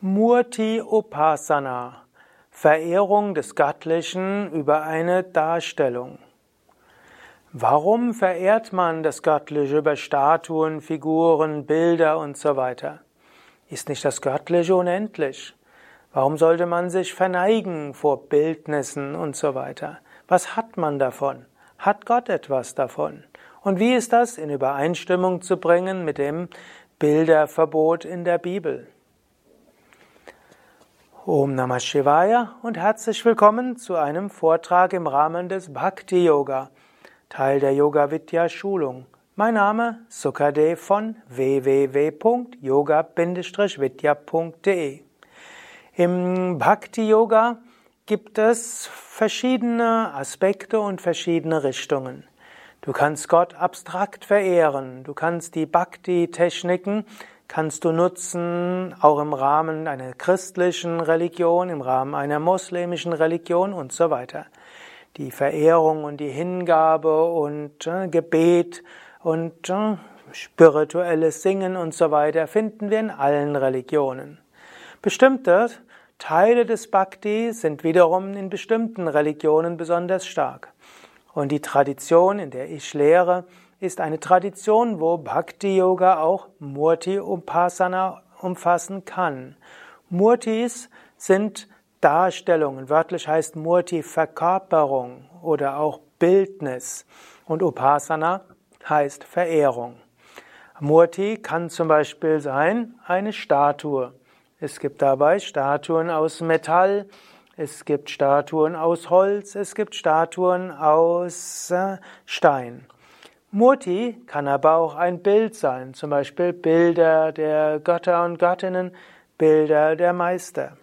Murti Upasana Verehrung des Göttlichen über eine Darstellung. Warum verehrt man das Göttliche über Statuen, Figuren, Bilder und so weiter? Ist nicht das Göttliche unendlich? Warum sollte man sich verneigen vor Bildnissen und so weiter? Was hat man davon? Hat Gott etwas davon? Und wie ist das in Übereinstimmung zu bringen mit dem Bilderverbot in der Bibel? Om Namah Shivaya und herzlich willkommen zu einem Vortrag im Rahmen des Bhakti Yoga, Teil der Yoga Vidya Schulung. Mein Name Sukadev von www.yoga-vidya.de. Im Bhakti Yoga gibt es verschiedene Aspekte und verschiedene Richtungen. Du kannst Gott abstrakt verehren, du kannst die Bhakti-Techniken kannst du nutzen, auch im Rahmen einer christlichen Religion, im Rahmen einer muslimischen Religion und so weiter. Die Verehrung und die Hingabe und äh, Gebet und äh, spirituelles Singen und so weiter finden wir in allen Religionen. Bestimmte Teile des Bhakti sind wiederum in bestimmten Religionen besonders stark. Und die Tradition, in der ich lehre, ist eine Tradition, wo Bhakti Yoga auch Murti Upasana umfassen kann. Murtis sind Darstellungen, wörtlich heißt Murti Verkörperung oder auch Bildnis und Upasana heißt Verehrung. Murti kann zum Beispiel sein eine Statue. Es gibt dabei Statuen aus Metall, es gibt Statuen aus Holz, es gibt Statuen aus äh, Stein. Murti kann aber auch ein Bild sein, zum Beispiel Bilder der Götter und Göttinnen, Bilder der Meister.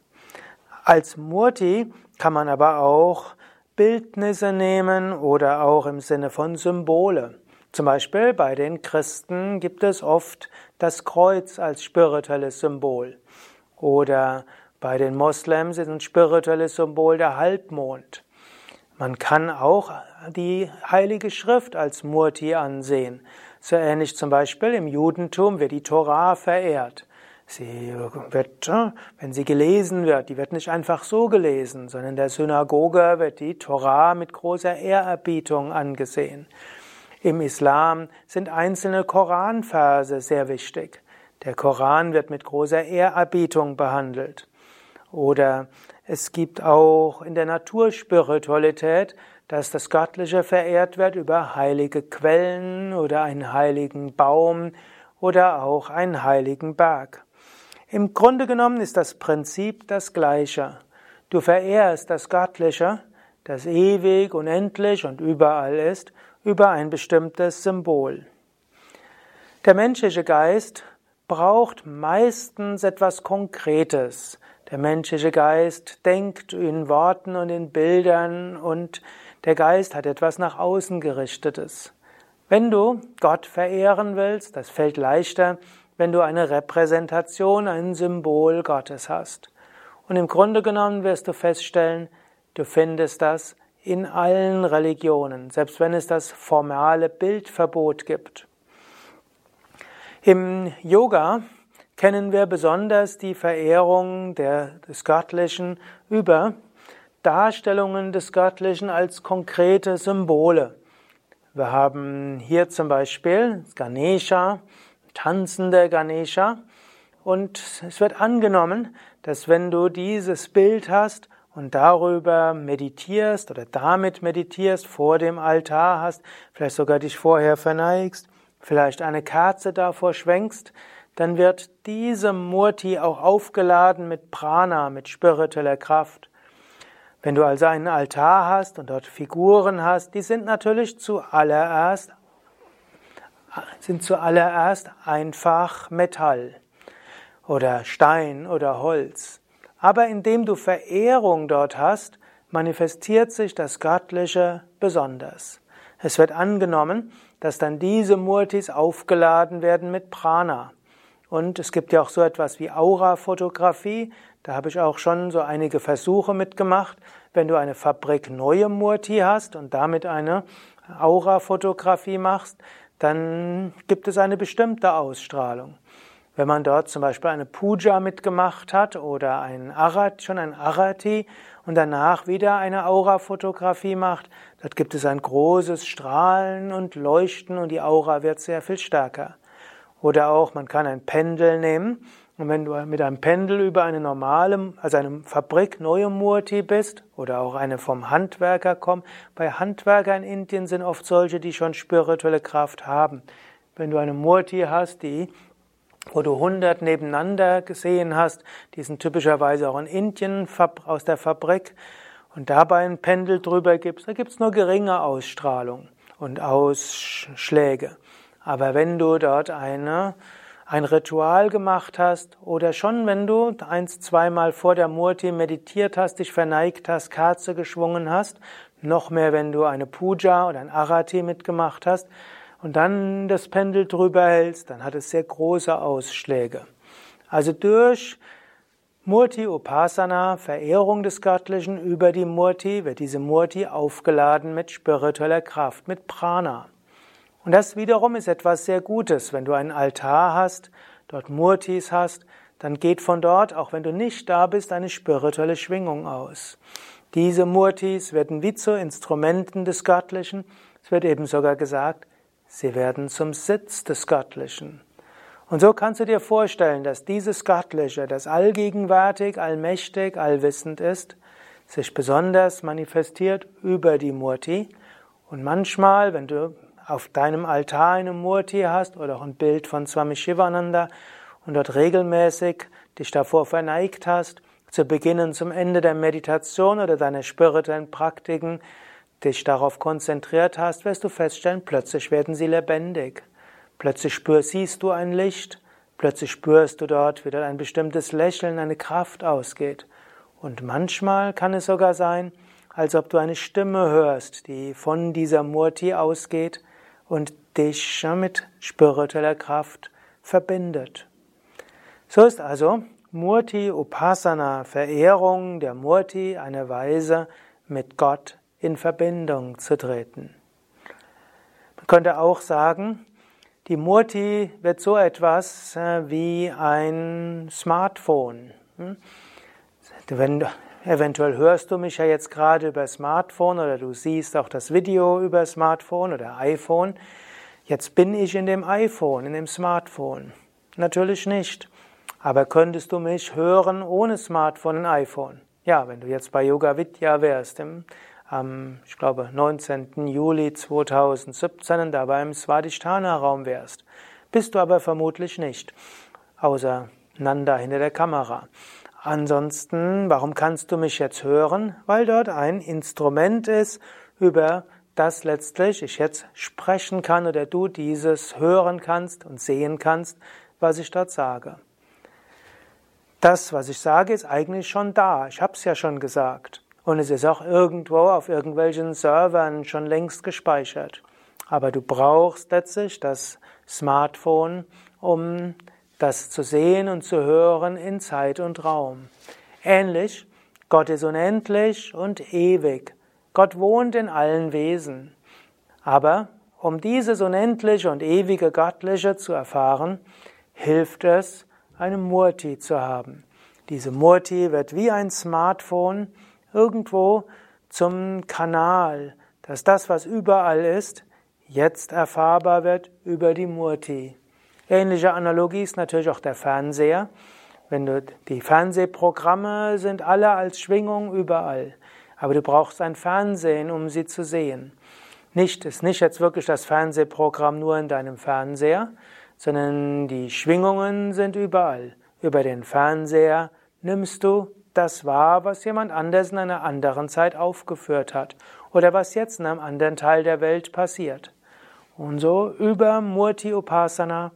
Als Murti kann man aber auch Bildnisse nehmen oder auch im Sinne von Symbole. Zum Beispiel bei den Christen gibt es oft das Kreuz als spirituelles Symbol. Oder bei den Moslems ist ein spirituelles Symbol der Halbmond. Man kann auch die Heilige Schrift als Murti ansehen. So ähnlich zum Beispiel im Judentum wird die Torah verehrt. Sie wird, wenn sie gelesen wird, die wird nicht einfach so gelesen, sondern in der Synagoge wird die Torah mit großer Ehrerbietung angesehen. Im Islam sind einzelne Koranverse sehr wichtig. Der Koran wird mit großer Ehrerbietung behandelt. Oder es gibt auch in der Naturspiritualität, dass das Göttliche verehrt wird über heilige Quellen oder einen heiligen Baum oder auch einen heiligen Berg. Im Grunde genommen ist das Prinzip das gleiche. Du verehrst das Göttliche, das ewig, unendlich und überall ist, über ein bestimmtes Symbol. Der menschliche Geist braucht meistens etwas Konkretes. Der menschliche Geist denkt in Worten und in Bildern und der Geist hat etwas nach außen gerichtetes. Wenn du Gott verehren willst, das fällt leichter, wenn du eine Repräsentation, ein Symbol Gottes hast. Und im Grunde genommen wirst du feststellen, du findest das in allen Religionen, selbst wenn es das formale Bildverbot gibt. Im Yoga kennen wir besonders die Verehrung der, des Göttlichen über Darstellungen des Göttlichen als konkrete Symbole. Wir haben hier zum Beispiel Ganesha, tanzender Ganesha, und es wird angenommen, dass wenn du dieses Bild hast und darüber meditierst oder damit meditierst, vor dem Altar hast, vielleicht sogar dich vorher verneigst, vielleicht eine Kerze davor schwenkst, dann wird diese Murti auch aufgeladen mit Prana, mit spiritueller Kraft. Wenn du also einen Altar hast und dort Figuren hast, die sind natürlich zuallererst, sind zuallererst einfach Metall oder Stein oder Holz. Aber indem du Verehrung dort hast, manifestiert sich das Göttliche besonders. Es wird angenommen, dass dann diese Murtis aufgeladen werden mit Prana. Und es gibt ja auch so etwas wie Aurafotografie. Da habe ich auch schon so einige Versuche mitgemacht. Wenn du eine Fabrik neue Murti hast und damit eine Aurafotografie machst, dann gibt es eine bestimmte Ausstrahlung. Wenn man dort zum Beispiel eine Puja mitgemacht hat oder ein Arat, schon ein Arati und danach wieder eine Aura-Fotografie macht, dort gibt es ein großes Strahlen und Leuchten und die Aura wird sehr viel stärker. Oder auch, man kann ein Pendel nehmen und wenn du mit einem Pendel über eine normale, also eine Fabrik neue Murti bist oder auch eine vom Handwerker kommt, bei Handwerkern in Indien sind oft solche, die schon spirituelle Kraft haben. Wenn du eine Murti hast, die wo du hundert nebeneinander gesehen hast, die sind typischerweise auch in Indien aus der Fabrik, und dabei ein Pendel drüber gibst, da gibt's nur geringe Ausstrahlung und Ausschläge. Aber wenn du dort eine, ein Ritual gemacht hast oder schon wenn du eins, zweimal vor der Murti meditiert hast, dich verneigt hast, Kerze geschwungen hast, noch mehr, wenn du eine Puja oder ein Arati mitgemacht hast, und dann das Pendel drüber hältst, dann hat es sehr große Ausschläge. Also durch Murti Upasana, Verehrung des Göttlichen über die Murti, wird diese Murti aufgeladen mit spiritueller Kraft, mit Prana. Und das wiederum ist etwas sehr Gutes. Wenn du einen Altar hast, dort Murtis hast, dann geht von dort, auch wenn du nicht da bist, eine spirituelle Schwingung aus. Diese Murtis werden wie zu Instrumenten des Göttlichen. Es wird eben sogar gesagt, Sie werden zum Sitz des Göttlichen. Und so kannst du dir vorstellen, dass dieses Göttliche, das allgegenwärtig, allmächtig, allwissend ist, sich besonders manifestiert über die Murti. Und manchmal, wenn du auf deinem Altar eine Murti hast oder auch ein Bild von Swami Shivananda und dort regelmäßig dich davor verneigt hast, zu Beginn und zum Ende der Meditation oder deiner spirituellen Praktiken dich darauf konzentriert hast, wirst du feststellen, plötzlich werden sie lebendig. Plötzlich spürst, siehst du ein Licht, plötzlich spürst du dort, wie dort ein bestimmtes Lächeln, eine Kraft ausgeht. Und manchmal kann es sogar sein, als ob du eine Stimme hörst, die von dieser Murti ausgeht und dich mit spiritueller Kraft verbindet. So ist also Murti Upasana, Verehrung der Murti, eine Weise, mit Gott in Verbindung zu treten. Man könnte auch sagen, die Murti wird so etwas äh, wie ein Smartphone. Hm? Wenn, eventuell hörst du mich ja jetzt gerade über Smartphone oder du siehst auch das Video über Smartphone oder iPhone. Jetzt bin ich in dem iPhone, in dem Smartphone. Natürlich nicht. Aber könntest du mich hören ohne Smartphone und iPhone? Ja, wenn du jetzt bei Yoga Vidya wärst, im am, ich glaube, 19. Juli 2017 da beim Svadhisthana-Raum wärst. Bist du aber vermutlich nicht, außer Nanda hinter der Kamera. Ansonsten, warum kannst du mich jetzt hören? Weil dort ein Instrument ist, über das letztlich ich jetzt sprechen kann oder du dieses hören kannst und sehen kannst, was ich dort sage. Das, was ich sage, ist eigentlich schon da. Ich habe es ja schon gesagt. Und es ist auch irgendwo auf irgendwelchen Servern schon längst gespeichert. Aber du brauchst letztlich das Smartphone, um das zu sehen und zu hören in Zeit und Raum. Ähnlich, Gott ist unendlich und ewig. Gott wohnt in allen Wesen. Aber um dieses unendliche und ewige Göttliche zu erfahren, hilft es, eine Murti zu haben. Diese Murti wird wie ein Smartphone irgendwo zum Kanal, dass das, was überall ist, jetzt erfahrbar wird über die Murti. Ähnliche Analogie ist natürlich auch der Fernseher. Wenn du, die Fernsehprogramme sind alle als Schwingung überall. Aber du brauchst ein Fernsehen, um sie zu sehen. Nicht, ist nicht jetzt wirklich das Fernsehprogramm nur in deinem Fernseher, sondern die Schwingungen sind überall. Über den Fernseher nimmst du das war, was jemand anders in einer anderen Zeit aufgeführt hat oder was jetzt in einem anderen Teil der Welt passiert. Und so über Murti Upasana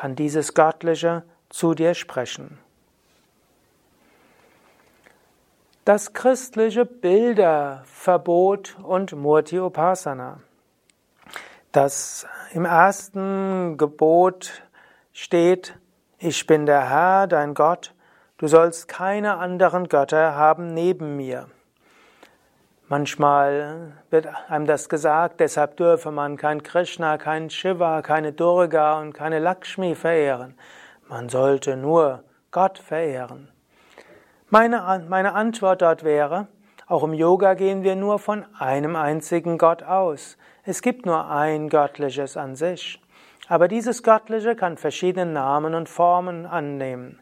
kann dieses Göttliche zu dir sprechen. Das christliche Bilderverbot und Murti Upasana. Das im ersten Gebot steht, ich bin der Herr, dein Gott, Du sollst keine anderen Götter haben neben mir. Manchmal wird einem das gesagt, deshalb dürfe man kein Krishna, kein Shiva, keine Durga und keine Lakshmi verehren. man sollte nur Gott verehren. Meine, meine Antwort dort wäre, auch im Yoga gehen wir nur von einem einzigen Gott aus. Es gibt nur ein Göttliches an sich. Aber dieses Göttliche kann verschiedene Namen und Formen annehmen.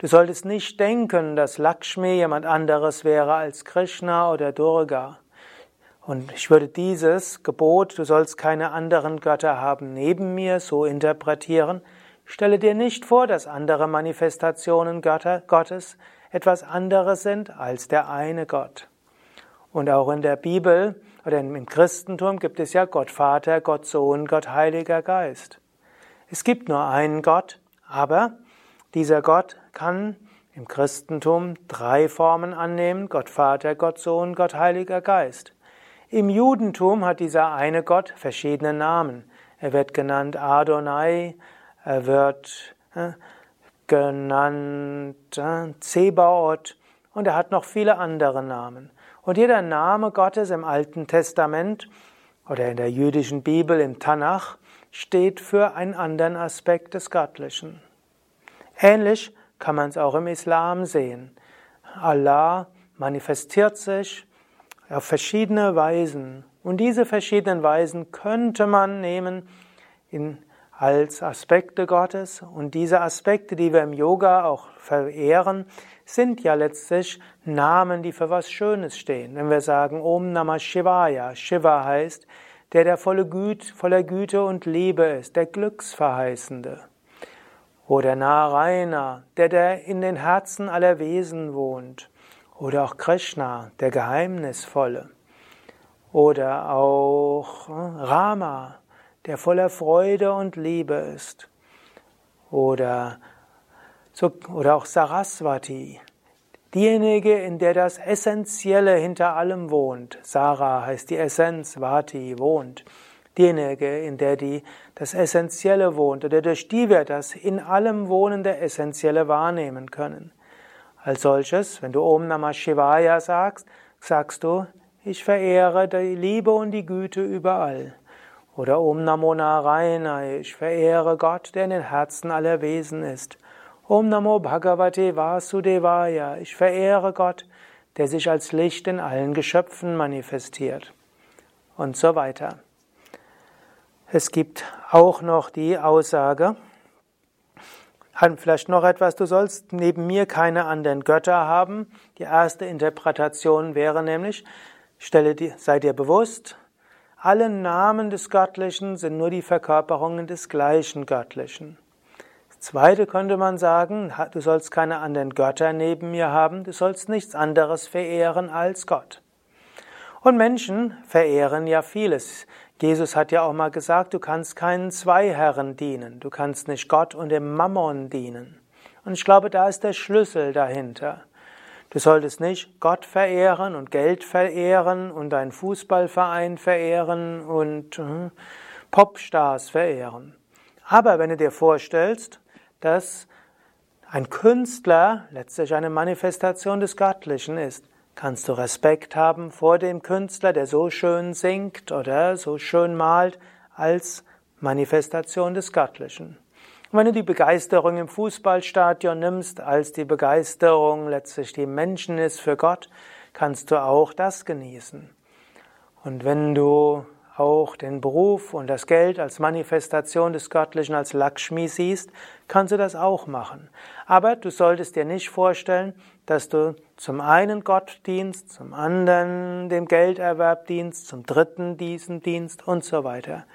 Du solltest nicht denken, dass Lakshmi jemand anderes wäre als Krishna oder Durga. Und ich würde dieses Gebot, du sollst keine anderen Götter haben, neben mir so interpretieren. Stelle dir nicht vor, dass andere Manifestationen Götter, Gottes etwas anderes sind als der eine Gott. Und auch in der Bibel oder im Christentum gibt es ja Gott Vater, Gott Sohn, Gott Heiliger Geist. Es gibt nur einen Gott, aber dieser Gott kann im Christentum drei Formen annehmen, Gott Vater, Gott Sohn, Gott Heiliger Geist. Im Judentum hat dieser eine Gott verschiedene Namen. Er wird genannt Adonai, er wird äh, genannt äh, Zebaoth und er hat noch viele andere Namen. Und jeder Name Gottes im Alten Testament oder in der jüdischen Bibel im Tanach steht für einen anderen Aspekt des Göttlichen. Ähnlich kann man es auch im Islam sehen. Allah manifestiert sich auf verschiedene Weisen. Und diese verschiedenen Weisen könnte man nehmen in, als Aspekte Gottes. Und diese Aspekte, die wir im Yoga auch verehren, sind ja letztlich Namen, die für was Schönes stehen. Wenn wir sagen Om Namah Shivaya, Shiva heißt, der der volle Güte, voller Güte und Liebe ist, der Glücksverheißende. Oder Narayana, der, der in den Herzen aller Wesen wohnt. Oder auch Krishna, der Geheimnisvolle. Oder auch äh, Rama, der voller Freude und Liebe ist. Oder oder auch Saraswati, diejenige, in der das Essentielle hinter allem wohnt. Sara heißt die Essenz, Vati wohnt. Diejenige, in der die, das Essentielle wohnt oder durch die wir das in allem Wohnende Essentielle wahrnehmen können. Als solches, wenn du Om Namah Shivaya sagst, sagst du, ich verehre die Liebe und die Güte überall. Oder Om Namo Narayana, ich verehre Gott, der in den Herzen aller Wesen ist. Om Namo Bhagavate Vasudevaya. Ich verehre Gott, der sich als Licht in allen Geschöpfen manifestiert. Und so weiter. Es gibt auch noch die Aussage, vielleicht noch etwas, du sollst neben mir keine anderen Götter haben. Die erste Interpretation wäre nämlich, stelle dir, sei dir bewusst, alle Namen des Göttlichen sind nur die Verkörperungen des gleichen Göttlichen. Zweite könnte man sagen, du sollst keine anderen Götter neben mir haben, du sollst nichts anderes verehren als Gott. Und Menschen verehren ja vieles. Jesus hat ja auch mal gesagt, du kannst keinen zwei Herren dienen, du kannst nicht Gott und dem Mammon dienen. Und ich glaube, da ist der Schlüssel dahinter. Du solltest nicht Gott verehren und Geld verehren und einen Fußballverein verehren und äh, Popstars verehren. Aber wenn du dir vorstellst, dass ein Künstler letztlich eine Manifestation des Göttlichen ist. Kannst du Respekt haben vor dem Künstler, der so schön singt oder so schön malt, als Manifestation des Göttlichen. Und wenn du die Begeisterung im Fußballstadion nimmst, als die Begeisterung letztlich die Menschen ist für Gott, kannst du auch das genießen. Und wenn du auch den Beruf und das Geld als Manifestation des Göttlichen, als Lakshmi siehst, kannst du das auch machen. Aber du solltest dir nicht vorstellen, dass du zum einen Gott dienst, zum anderen dem Gelderwerb dienst, zum dritten diesen Dienst und so weiter.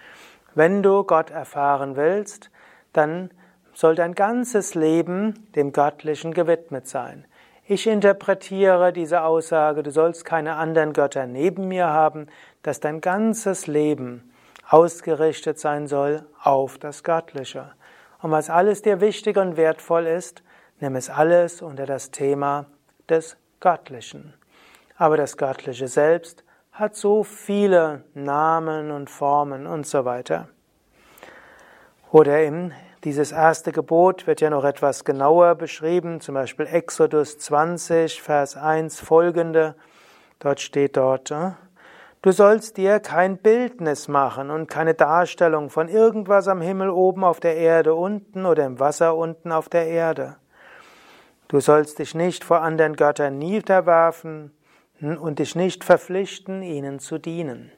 Wenn du Gott erfahren willst, dann soll dein ganzes Leben dem Göttlichen gewidmet sein. Ich interpretiere diese Aussage, du sollst keine anderen Götter neben mir haben, dass dein ganzes Leben ausgerichtet sein soll auf das Göttliche. Und was alles dir wichtig und wertvoll ist, nimm es alles unter das Thema des Göttlichen. Aber das Göttliche selbst hat so viele Namen und Formen und so weiter. Oder im dieses erste Gebot wird ja noch etwas genauer beschrieben, zum Beispiel Exodus 20, Vers 1 folgende. Dort steht dort, äh, Du sollst dir kein Bildnis machen und keine Darstellung von irgendwas am Himmel oben auf der Erde unten oder im Wasser unten auf der Erde. Du sollst dich nicht vor anderen Göttern niederwerfen und dich nicht verpflichten, ihnen zu dienen.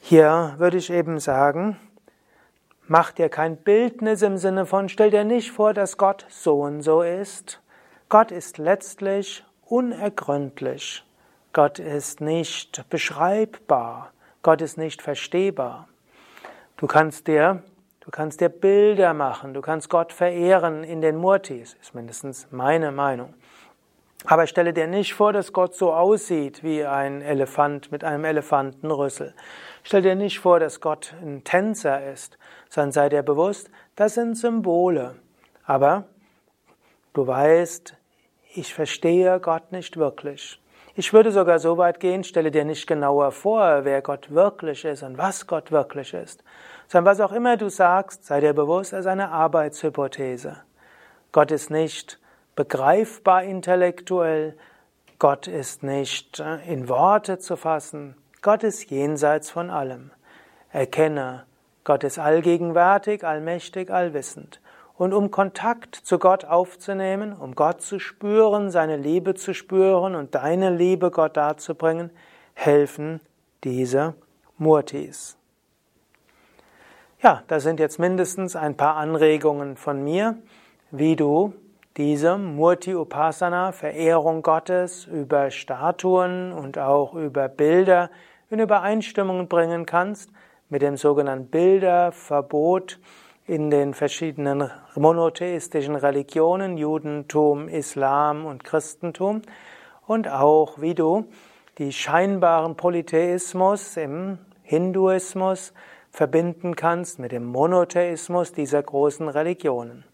Hier würde ich eben sagen, mach dir kein Bildnis im Sinne von, stell dir nicht vor, dass Gott so und so ist. Gott ist letztlich unergründlich. Gott ist nicht beschreibbar. Gott ist nicht verstehbar. Du kannst dir, du kannst dir Bilder machen. Du kannst Gott verehren in den Murtis. Ist mindestens meine Meinung. Aber stelle dir nicht vor, dass Gott so aussieht wie ein Elefant mit einem Elefantenrüssel. Stell dir nicht vor, dass Gott ein Tänzer ist, sondern sei dir bewusst, das sind Symbole. Aber du weißt, ich verstehe Gott nicht wirklich. Ich würde sogar so weit gehen, stelle dir nicht genauer vor, wer Gott wirklich ist und was Gott wirklich ist, sondern was auch immer du sagst, sei dir bewusst, es ist eine Arbeitshypothese. Gott ist nicht begreifbar intellektuell, Gott ist nicht äh, in Worte zu fassen, Gott ist jenseits von allem. Erkenne, Gott ist allgegenwärtig, allmächtig, allwissend. Und um Kontakt zu Gott aufzunehmen, um Gott zu spüren, seine Liebe zu spüren und deine Liebe Gott darzubringen, helfen diese Murtis. Ja, das sind jetzt mindestens ein paar Anregungen von mir, wie du diese Murti Upasana, Verehrung Gottes über Statuen und auch über Bilder in Übereinstimmung bringen kannst mit dem sogenannten Bilderverbot, in den verschiedenen monotheistischen Religionen, Judentum, Islam und Christentum, und auch wie du die scheinbaren Polytheismus im Hinduismus verbinden kannst mit dem Monotheismus dieser großen Religionen.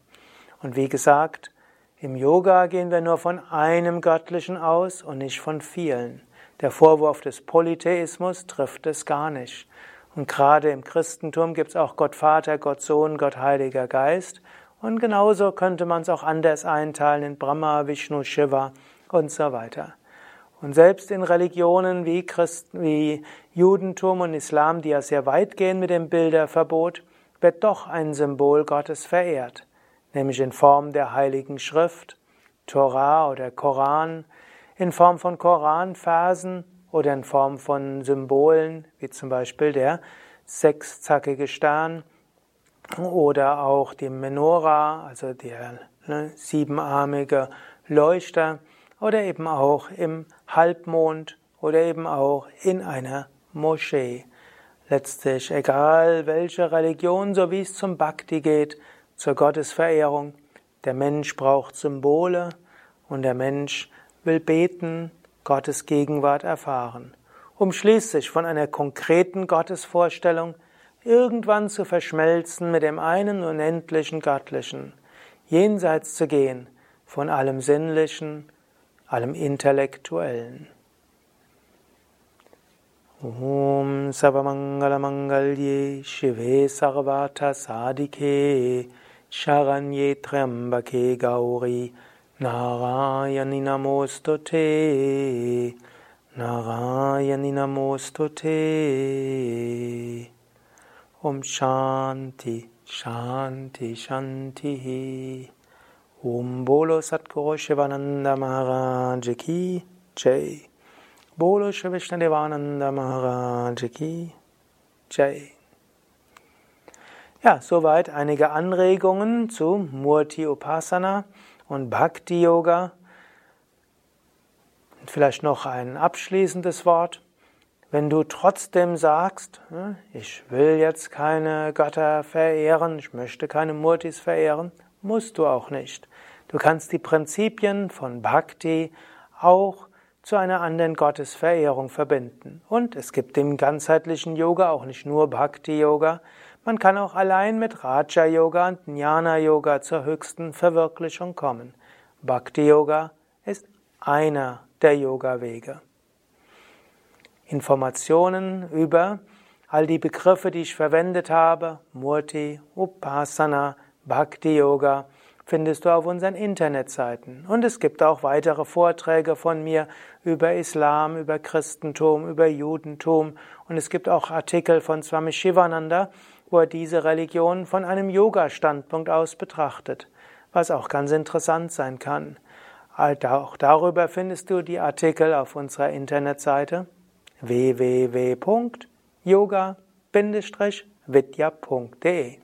Und wie gesagt, im Yoga gehen wir nur von einem Göttlichen aus und nicht von vielen. Der Vorwurf des Polytheismus trifft es gar nicht. Und gerade im Christentum gibt es auch Gott Vater, Gott Sohn, Gott Heiliger Geist. Und genauso könnte man es auch anders einteilen in Brahma, Vishnu, Shiva und so weiter. Und selbst in Religionen wie, Christen, wie Judentum und Islam, die ja sehr weit gehen mit dem Bilderverbot, wird doch ein Symbol Gottes verehrt, nämlich in Form der Heiligen Schrift, Torah oder Koran, in Form von Koranversen oder in Form von Symbolen, wie zum Beispiel der sechszackige Stern oder auch die Menora, also der ne, siebenarmige Leuchter oder eben auch im Halbmond oder eben auch in einer Moschee. Letztlich egal welche Religion, so wie es zum Bhakti geht, zur Gottesverehrung, der Mensch braucht Symbole und der Mensch will beten, Gottes Gegenwart erfahren, um schließlich von einer konkreten Gottesvorstellung irgendwann zu verschmelzen mit dem einen unendlichen Göttlichen, jenseits zu gehen von allem Sinnlichen, allem Intellektuellen. Om Savamangalamangalye Shive Sarvata Sadike Sharanye Trambake Gauri Narayani Namostute, Narayani Namostute. Om Shanti, Shanti, Shanti. Om Bolo Satguru Shivananda Maharaj Ki Jai. Bolo Shri Vishnadevananda Maharaj Ki Jai. Ja, soweit einige Anregungen zu Murti Upasana und Bhakti Yoga. Vielleicht noch ein abschließendes Wort. Wenn du trotzdem sagst, hm, ich will jetzt keine Götter verehren, ich möchte keine Murtis verehren, musst du auch nicht. Du kannst die Prinzipien von Bhakti auch zu einer anderen Gottesverehrung verbinden. Und es gibt im ganzheitlichen Yoga auch nicht nur Bhakti-Yoga, man kann auch allein mit Raja Yoga und Jnana Yoga zur höchsten Verwirklichung kommen. Bhakti Yoga ist einer der Yoga-Wege. Informationen über all die Begriffe, die ich verwendet habe, Murti, Upasana, Bhakti Yoga, findest du auf unseren Internetseiten. Und es gibt auch weitere Vorträge von mir über Islam, über Christentum, über Judentum. Und es gibt auch Artikel von Swami Shivananda, er diese Religion von einem Yoga-Standpunkt aus betrachtet, was auch ganz interessant sein kann. Auch darüber findest du die Artikel auf unserer Internetseite www.yoga-vidya.de